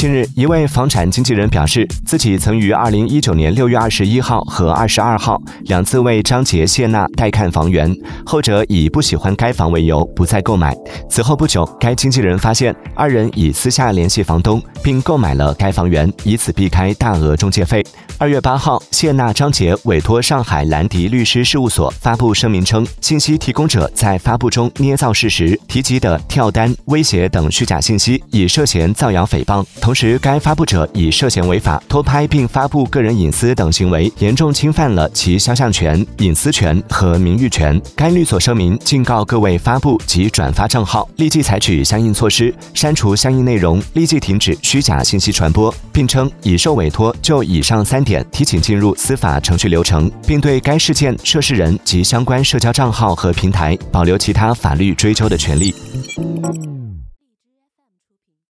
近日，一位房产经纪人表示，自己曾于二零一九年六月二十一号和二十二号两次为张杰、谢娜带看房源，后者以不喜欢该房为由不再购买。此后不久，该经纪人发现二人已私下联系房东，并购买了该房源，以此避开大额中介费。二月八号，谢娜、张杰委托上海兰迪律师事务所发布声明称，信息提供者在发布中捏造事实，提及的跳单、威胁等虚假信息，已涉嫌造谣诽谤。同时，该发布者以涉嫌违法偷拍并发布个人隐私等行为，严重侵犯了其肖像权、隐私权和名誉权。该律所声明警告各位发布及转发账号，立即采取相应措施，删除相应内容，立即停止虚假信息传播，并称已受委托就以上三点。提请进入司法程序流程，并对该事件涉事人及相关社交账号和平台保留其他法律追究的权利。